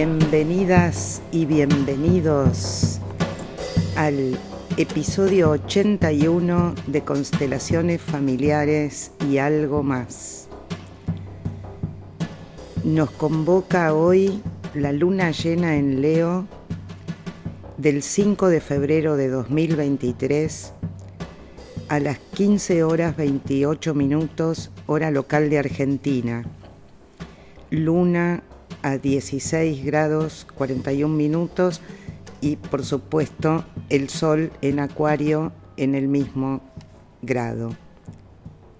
Bienvenidas y bienvenidos al episodio 81 de Constelaciones Familiares y algo más. Nos convoca hoy la luna llena en Leo del 5 de febrero de 2023 a las 15 horas 28 minutos hora local de Argentina. Luna a 16 grados 41 minutos y por supuesto el sol en acuario en el mismo grado.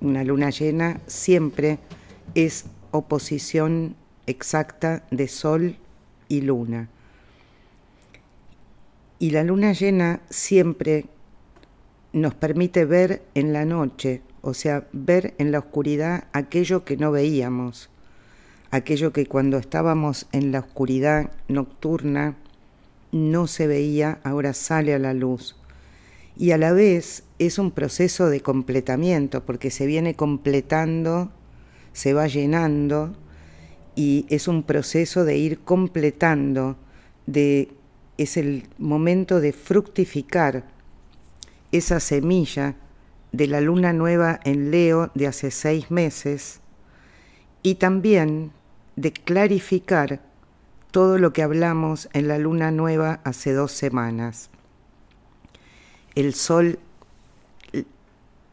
Una luna llena siempre es oposición exacta de sol y luna. Y la luna llena siempre nos permite ver en la noche, o sea, ver en la oscuridad aquello que no veíamos aquello que cuando estábamos en la oscuridad nocturna no se veía, ahora sale a la luz. Y a la vez es un proceso de completamiento, porque se viene completando, se va llenando, y es un proceso de ir completando, de, es el momento de fructificar esa semilla de la luna nueva en Leo de hace seis meses, y también de clarificar todo lo que hablamos en la luna nueva hace dos semanas. El sol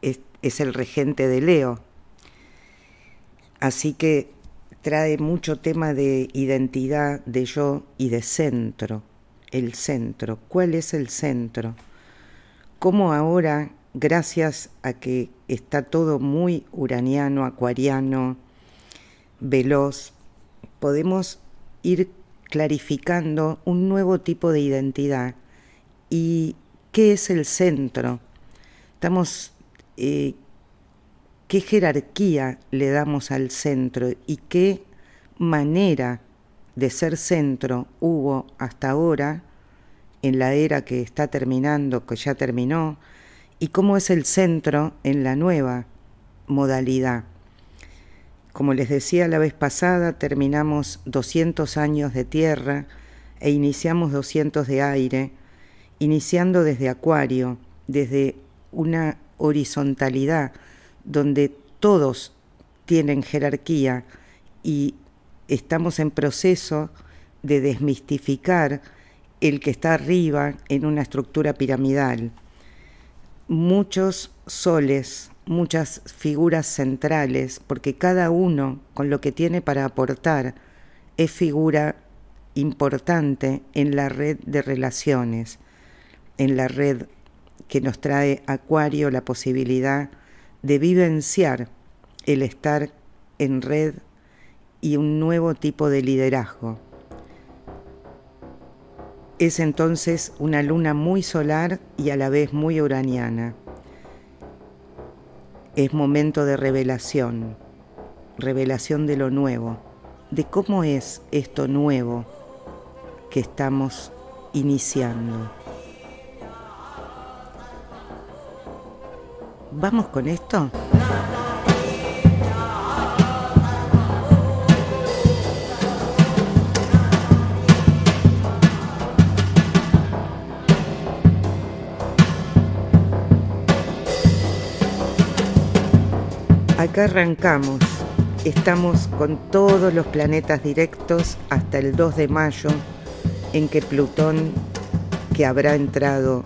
es, el regente de Leo, así que trae mucho tema de identidad, de yo y de centro. El centro, ¿cuál es el centro? ¿Cómo ahora, gracias a que está todo muy uraniano, acuariano, veloz, podemos ir clarificando un nuevo tipo de identidad. ¿Y qué es el centro? Estamos, eh, ¿Qué jerarquía le damos al centro y qué manera de ser centro hubo hasta ahora en la era que está terminando, que ya terminó, y cómo es el centro en la nueva modalidad? Como les decía la vez pasada, terminamos 200 años de tierra e iniciamos 200 de aire, iniciando desde Acuario, desde una horizontalidad donde todos tienen jerarquía y estamos en proceso de desmistificar el que está arriba en una estructura piramidal. Muchos soles muchas figuras centrales, porque cada uno con lo que tiene para aportar es figura importante en la red de relaciones, en la red que nos trae Acuario la posibilidad de vivenciar el estar en red y un nuevo tipo de liderazgo. Es entonces una luna muy solar y a la vez muy uraniana es momento de revelación, revelación de lo nuevo, de cómo es esto nuevo que estamos iniciando. ¿Vamos con esto? Acá arrancamos. Estamos con todos los planetas directos hasta el 2 de mayo, en que Plutón, que habrá entrado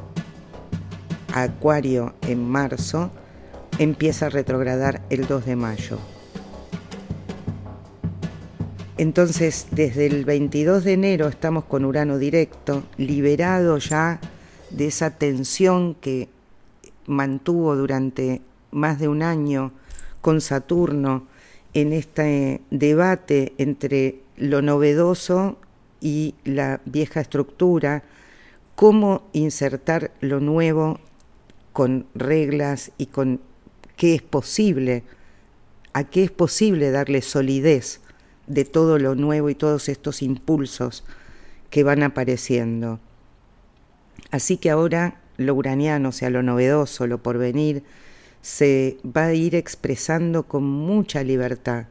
a Acuario en marzo, empieza a retrogradar el 2 de mayo. Entonces, desde el 22 de enero estamos con Urano directo, liberado ya de esa tensión que mantuvo durante más de un año con Saturno en este debate entre lo novedoso y la vieja estructura, cómo insertar lo nuevo con reglas y con qué es posible, a qué es posible darle solidez de todo lo nuevo y todos estos impulsos que van apareciendo. Así que ahora lo uraniano, o sea, lo novedoso, lo porvenir, se va a ir expresando con mucha libertad.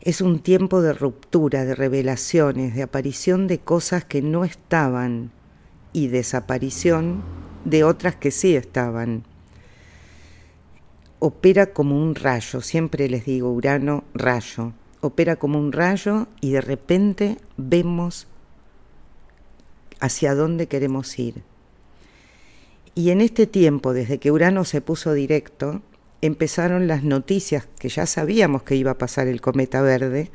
Es un tiempo de ruptura, de revelaciones, de aparición de cosas que no estaban y desaparición de otras que sí estaban. Opera como un rayo, siempre les digo, Urano, rayo. Opera como un rayo y de repente vemos hacia dónde queremos ir. Y en este tiempo, desde que Urano se puso directo, empezaron las noticias, que ya sabíamos que iba a pasar el cometa verde,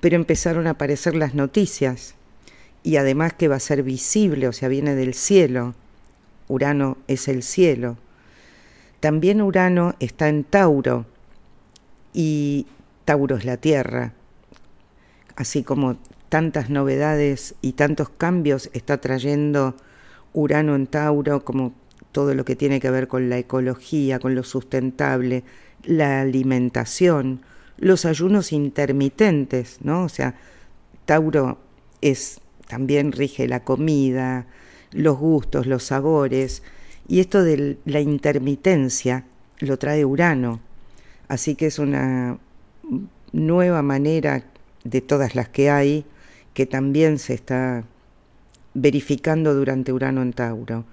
pero empezaron a aparecer las noticias. Y además que va a ser visible, o sea, viene del cielo. Urano es el cielo. También Urano está en Tauro y Tauro es la Tierra. Así como tantas novedades y tantos cambios está trayendo Urano en Tauro, como todo lo que tiene que ver con la ecología, con lo sustentable, la alimentación, los ayunos intermitentes, ¿no? O sea, Tauro es también rige la comida, los gustos, los sabores, y esto de la intermitencia lo trae Urano. Así que es una nueva manera de todas las que hay que también se está verificando durante Urano en Tauro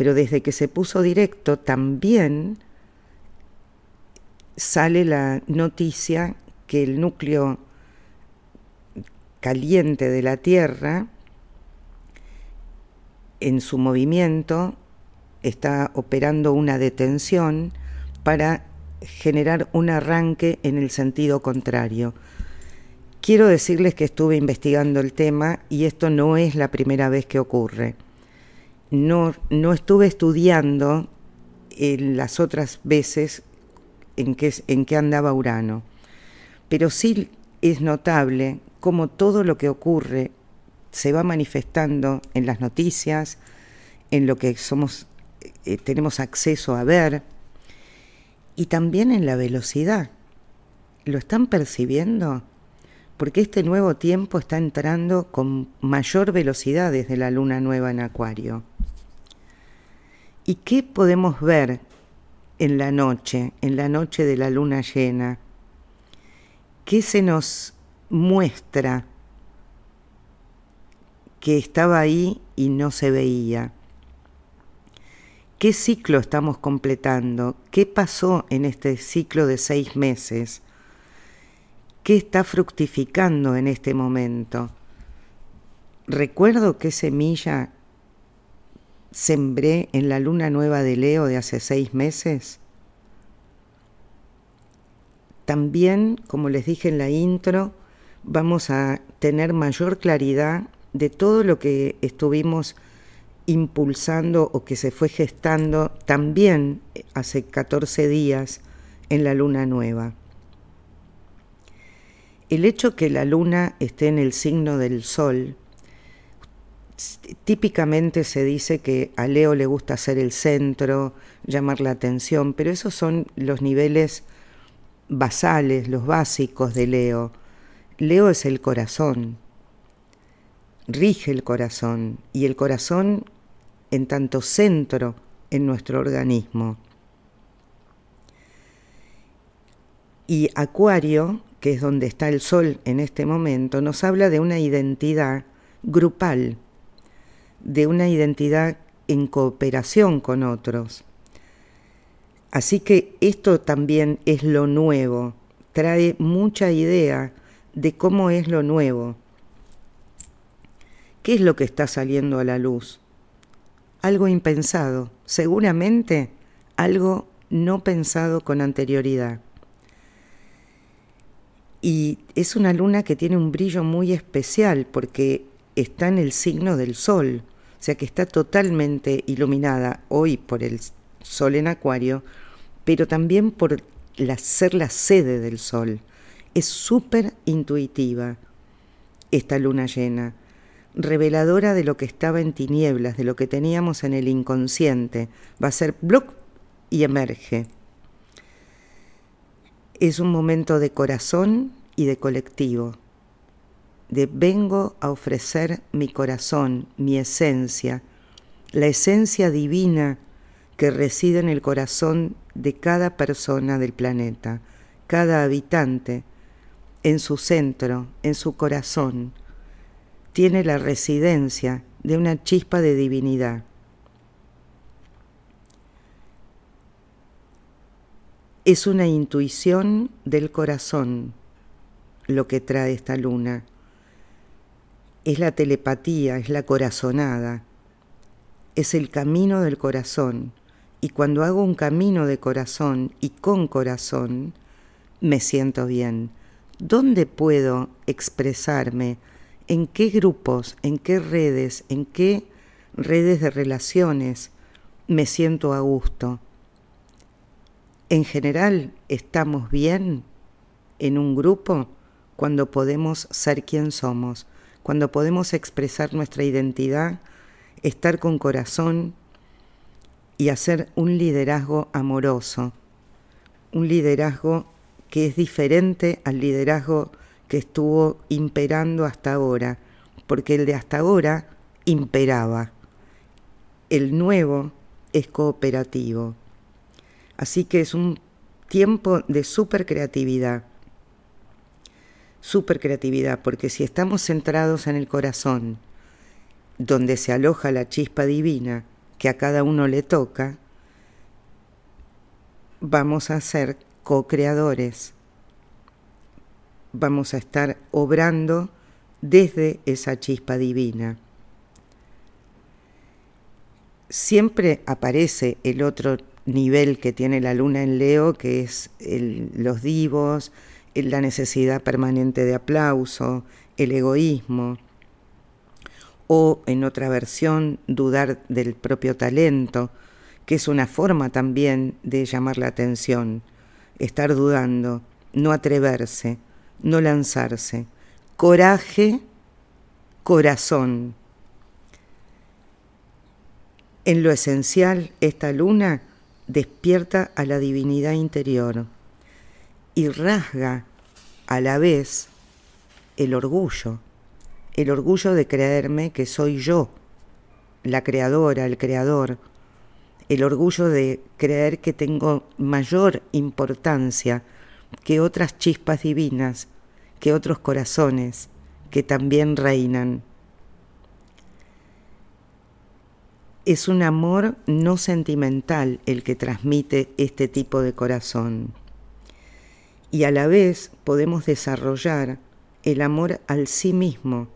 pero desde que se puso directo también sale la noticia que el núcleo caliente de la Tierra en su movimiento está operando una detención para generar un arranque en el sentido contrario. Quiero decirles que estuve investigando el tema y esto no es la primera vez que ocurre no, no estuve estudiando en las otras veces en que, en que andaba Urano, pero sí es notable cómo todo lo que ocurre se va manifestando en las noticias, en lo que somos, eh, tenemos acceso a ver, y también en la velocidad. ¿Lo están percibiendo? Porque este nuevo tiempo está entrando con mayor velocidad desde la luna nueva en Acuario. ¿Y qué podemos ver en la noche, en la noche de la luna llena? ¿Qué se nos muestra que estaba ahí y no se veía? ¿Qué ciclo estamos completando? ¿Qué pasó en este ciclo de seis meses? ¿Qué está fructificando en este momento? Recuerdo qué semilla sembré en la luna nueva de Leo de hace seis meses? También, como les dije en la intro, vamos a tener mayor claridad de todo lo que estuvimos impulsando o que se fue gestando también hace 14 días en la luna nueva. El hecho que la luna esté en el signo del sol típicamente se dice que a Leo le gusta ser el centro, llamar la atención, pero esos son los niveles basales, los básicos de Leo. Leo es el corazón, rige el corazón y el corazón en tanto centro en nuestro organismo. Y Acuario, que es donde está el Sol en este momento, nos habla de una identidad grupal, de una identidad en cooperación con otros. Así que esto también es lo nuevo, trae mucha idea de cómo es lo nuevo. ¿Qué es lo que está saliendo a la luz? Algo impensado, seguramente algo no pensado con anterioridad. Y es una luna que tiene un brillo muy especial porque está en el signo del sol, o sea que está totalmente iluminada hoy por el sol en acuario, pero también por ser la sede del sol. Es súper intuitiva esta luna llena, reveladora de lo que estaba en tinieblas, de lo que teníamos en el inconsciente. Va a ser bloc y emerge. Es un momento de corazón y de colectivo de vengo a ofrecer mi corazón, mi esencia, la esencia divina que reside en el corazón de cada persona del planeta, cada habitante, en su centro, en su corazón, tiene la residencia de una chispa de divinidad. Es una intuición del corazón lo que trae esta luna. Es la telepatía, es la corazonada, es el camino del corazón. Y cuando hago un camino de corazón y con corazón, me siento bien. ¿Dónde puedo expresarme? ¿En qué grupos, en qué redes, en qué redes de relaciones me siento a gusto? En general, ¿estamos bien en un grupo cuando podemos ser quien somos, cuando podemos expresar nuestra identidad, estar con corazón y hacer un liderazgo amoroso, un liderazgo que es diferente al liderazgo que estuvo imperando hasta ahora, porque el de hasta ahora imperaba. El nuevo es cooperativo. Así que es un tiempo de super creatividad. Super creatividad, porque si estamos centrados en el corazón, donde se aloja la chispa divina que a cada uno le toca, vamos a ser co-creadores. Vamos a estar obrando desde esa chispa divina. Siempre aparece el otro nivel que tiene la luna en Leo, que es los divos, la necesidad permanente de aplauso, el egoísmo, o en otra versión, dudar del propio talento, que es una forma también de llamar la atención estar dudando, no atreverse, no lanzarse. Coraje, corazón. En lo esencial, esta luna despierta a la divinidad interior y rasga a la vez el orgullo, el orgullo de creerme que soy yo, la creadora, el creador, el orgullo de creer que tengo mayor importancia que otras chispas divinas, que otros corazones que también reinan. Es un amor no sentimental el que transmite este tipo de corazón. Y a la vez podemos desarrollar el amor al sí mismo,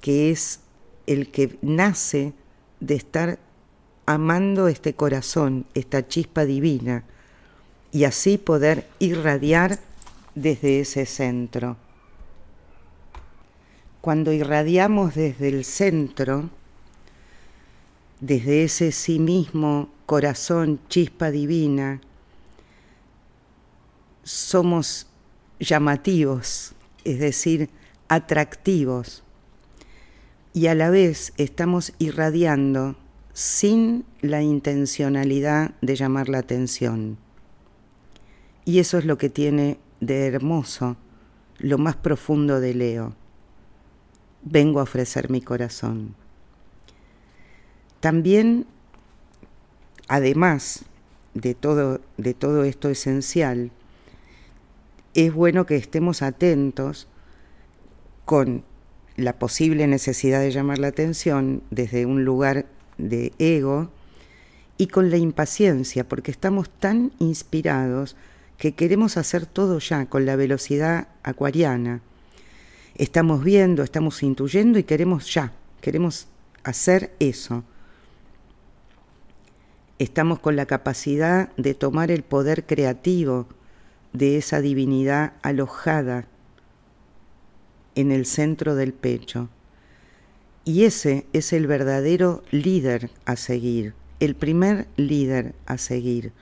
que es el que nace de estar amando este corazón, esta chispa divina, y así poder irradiar desde ese centro. Cuando irradiamos desde el centro, desde ese sí mismo corazón, chispa divina, somos llamativos, es decir, atractivos, y a la vez estamos irradiando sin la intencionalidad de llamar la atención. Y eso es lo que tiene de hermoso, lo más profundo de Leo. Vengo a ofrecer mi corazón. También, además de todo, de todo esto esencial, es bueno que estemos atentos con la posible necesidad de llamar la atención desde un lugar de ego y con la impaciencia, porque estamos tan inspirados que queremos hacer todo ya con la velocidad acuariana. Estamos viendo, estamos intuyendo y queremos ya, queremos hacer eso. Estamos con la capacidad de tomar el poder creativo de esa divinidad alojada en el centro del pecho y ese es el verdadero líder a seguir, el primer líder a seguir.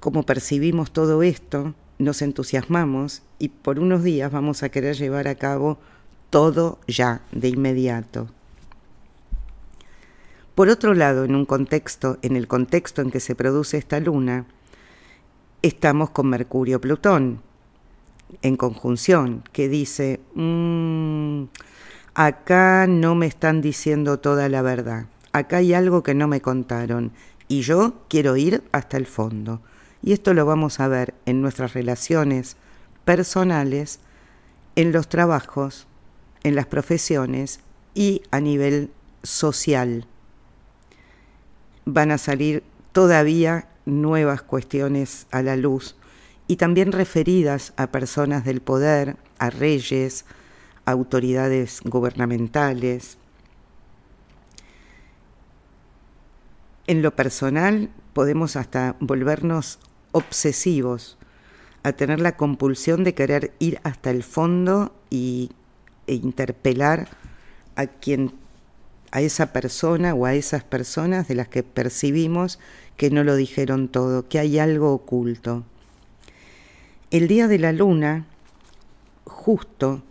Como percibimos todo esto, nos entusiasmamos y por unos días vamos a querer llevar a cabo todo ya, de inmediato. Por otro lado, en un contexto, en el contexto en que se produce esta luna, estamos con Mercurio-Plutón, en conjunción que dice, mm, acá no me están diciendo toda la verdad, acá hay algo que no me contaron y yo quiero ir hasta el fondo. Y esto lo vamos a ver en nuestras relaciones personales, en los trabajos, en las profesiones y a nivel social. Van a salir todavía nuevas cuestiones a la luz y también referidas a personas del poder, a reyes, a autoridades gubernamentales. En lo personal podemos hasta volvernos obsesivos, a tener la compulsión de querer ir hasta el fondo y, e interpelar a quien a esa persona o a esas personas de las que percibimos que no lo dijeron todo, que hay algo oculto. El día de la luna, justo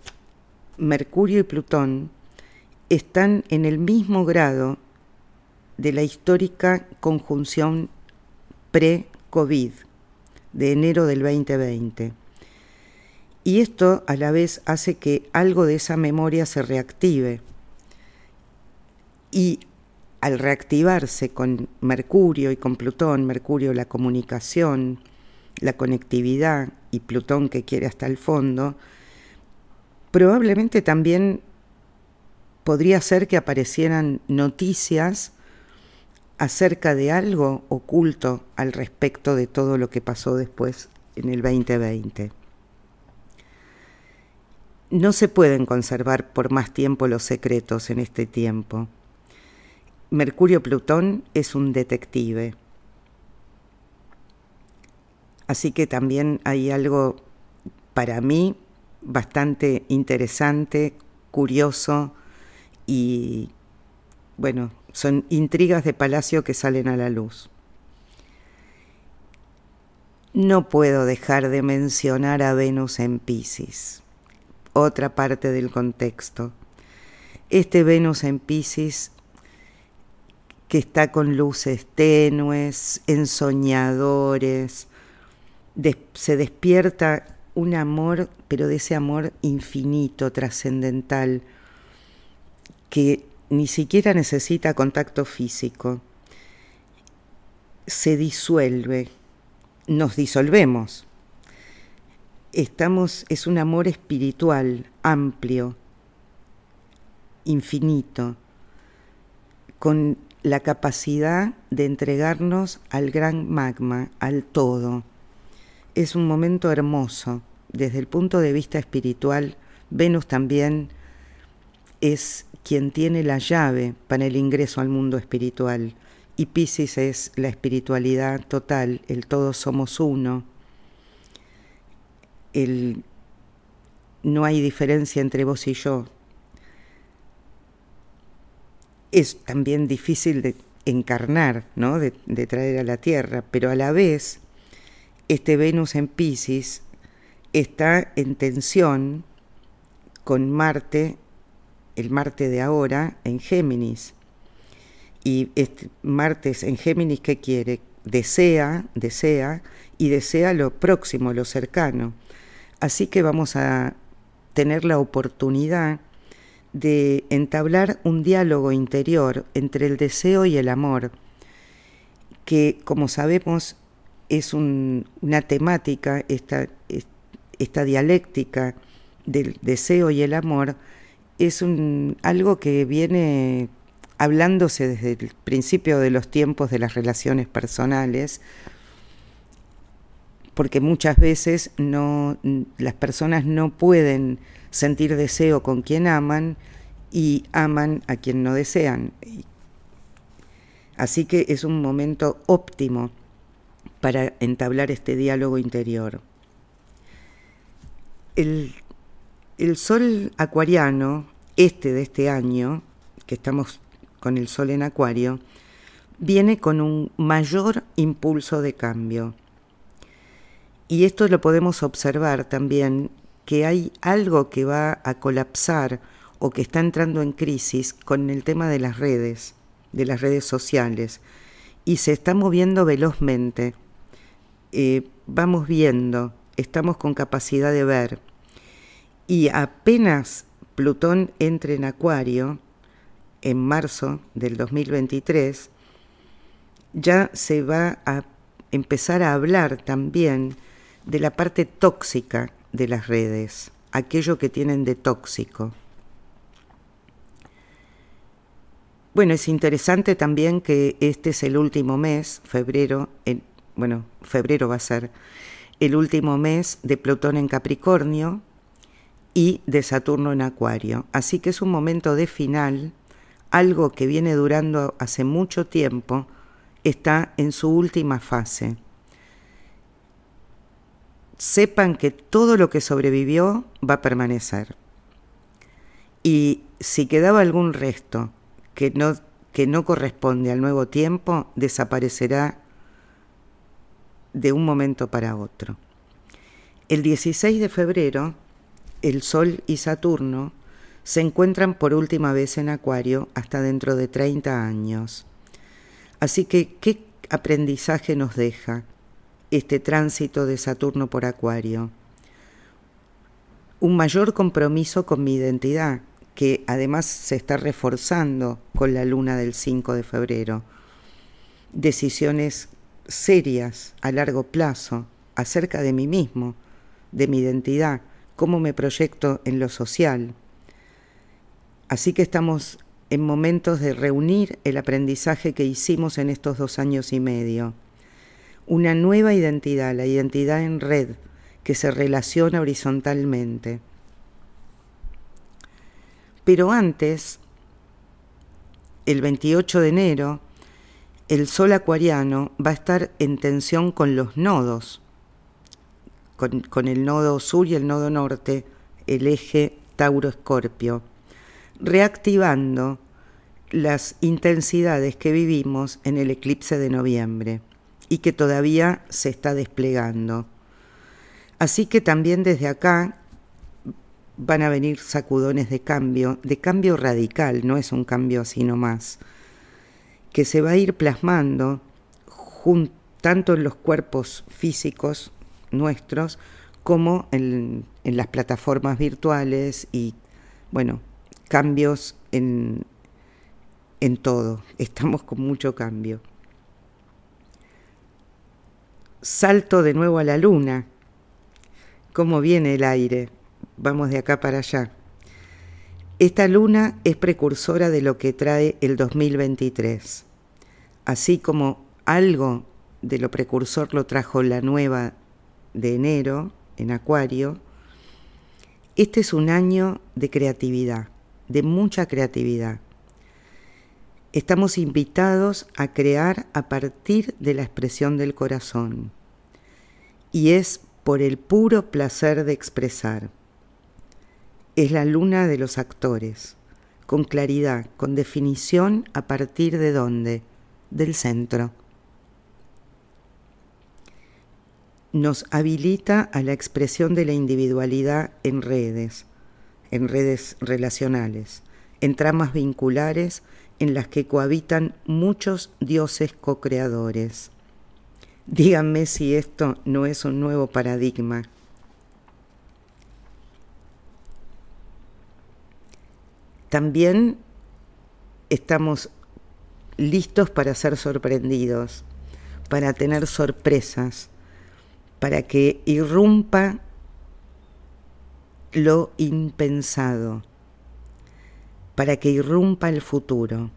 Mercurio y Plutón están en el mismo grado de la histórica conjunción pre-COVID de enero del 2020. Y esto a la vez hace que algo de esa memoria se reactive. Y al reactivarse con Mercurio y con Plutón, Mercurio la comunicación, la conectividad y Plutón que quiere hasta el fondo, probablemente también podría ser que aparecieran noticias acerca de algo oculto al respecto de todo lo que pasó después en el 2020. No se pueden conservar por más tiempo los secretos en este tiempo. Mercurio Plutón es un detective. Así que también hay algo para mí bastante interesante, curioso y bueno, son intrigas de palacio que salen a la luz. No puedo dejar de mencionar a Venus en Pisces, otra parte del contexto. Este Venus en Pisces que está con luces tenues, ensoñadores, se despierta un amor, pero de ese amor infinito, trascendental, que ni siquiera necesita contacto físico. Se disuelve, nos disolvemos. Estamos, es un amor espiritual, amplio, infinito, con la capacidad de entregarnos al gran magma, al todo. Es un momento hermoso. Desde el punto de vista espiritual, Venus también es quien tiene la llave para el ingreso al mundo espiritual. Y Pisces es la espiritualidad total, el todos somos uno. El no hay diferencia entre vos y yo. Es también difícil de encarnar, ¿no? de, traer a la Tierra, pero a la vez este Venus en Pisces está en tensión con Marte el Marte de ahora en Géminis. Y este Martes en Géminis, ¿qué quiere? Desea, desea y desea lo próximo, lo cercano. Así que vamos a tener la oportunidad de entablar un diálogo interior entre el deseo y el amor, que como sabemos es una temática, esta, esta dialéctica del deseo y el amor, es algo que viene hablándose desde el principio de los tiempos de las relaciones personales, porque muchas veces no, las personas no pueden sentir deseo con quien aman y aman a quien no desean. Así que es un momento óptimo para entablar este diálogo interior. El el sol acuariano, este de este año, que estamos con el sol en acuario, viene con un mayor impulso de cambio. Y esto lo podemos observar también, que hay algo que va a colapsar o que está entrando en crisis con el tema de las redes, de las redes sociales, y se está moviendo velozmente. Eh, vamos viendo, estamos con capacidad de ver, y apenas Plutón entre en Acuario, en marzo del 2023, ya se va a empezar a hablar también de la parte tóxica de las redes, aquello que tienen de tóxico. Bueno, es interesante también que este es el último mes, febrero, bueno, febrero va a ser el último mes de Plutón en Capricornio y de Saturno en Acuario. Así que es un momento de final, algo que viene durando hace mucho tiempo, está en su última fase. Sepan que todo lo que sobrevivió va a permanecer. Y si quedaba algún resto que no, que no corresponde al nuevo tiempo desaparecerá de un momento para otro. El 16 de febrero, el Sol y Saturno se encuentran por última vez en Acuario hasta dentro de 30 años. Así que, ¿qué aprendizaje nos deja este tránsito de Saturno por Acuario? Un mayor compromiso con mi identidad, que además se está reforzando con la luna del 5 de febrero. Decisiones serias a largo plazo acerca de mí mismo, de mi identidad, cómo me proyecto en lo social. Así que estamos en momentos de reunir el aprendizaje que hicimos en estos dos años y medio. Una nueva identidad, la identidad en red, que se relaciona horizontalmente. Pero antes, el 28 de enero, el sol acuariano va a estar en tensión con los nodos, con, el nodo sur y el nodo norte, el eje Tauro-Escorpio, reactivando las intensidades que vivimos en el eclipse de noviembre y que todavía se está desplegando. Así que también desde acá van a venir sacudones de cambio, de cambio radical, no es un cambio así nomás, que se va a ir plasmando tanto en los cuerpos físicos nuestros como en, en las plataformas virtuales y, bueno, cambios en, en todo. Estamos con mucho cambio. Salto de nuevo a la luna. ¿Cómo viene el aire? vamos de acá para allá. Esta luna es precursora de lo que trae el 2023. Así como algo de lo precursor lo trajo la nueva de enero en Acuario, este es un año de creatividad, de mucha creatividad. Estamos invitados a crear a partir de la expresión del corazón. Y es por el puro placer de expresar. Es la luna de los actores, con claridad, con definición a partir de dónde, del centro. Nos habilita a la expresión de la individualidad en redes, en redes relacionales, en tramas vinculares en las que cohabitan muchos dioses co-creadores. Díganme si esto no es un nuevo paradigma también estamos listos para ser sorprendidos, para tener sorpresas, para que irrumpa lo impensado, para que irrumpa el futuro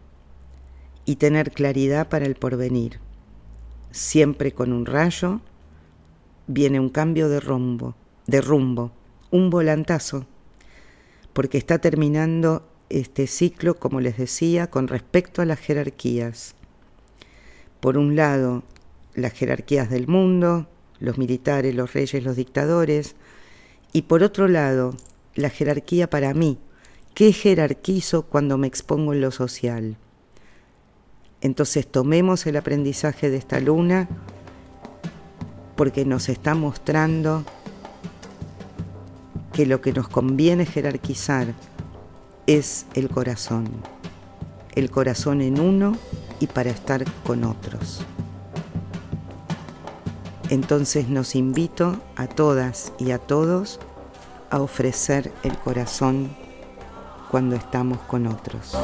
y tener claridad para el porvenir. Siempre con un rayo viene un cambio de rumbo, de rumbo, un volantazo, porque está terminando este ciclo, como les decía, con respecto a las jerarquías. Por un lado, las jerarquías del mundo, los militares, los reyes, los dictadores, y por otro lado, la jerarquía para mí. ¿Qué jerarquizo cuando me expongo en lo social? Entonces tomemos el aprendizaje de esta luna porque nos está mostrando que lo que nos conviene jerarquizar es el corazón, el corazón en uno y para estar con otros. Entonces nos invito a todas y a todos a ofrecer el corazón cuando estamos con otros.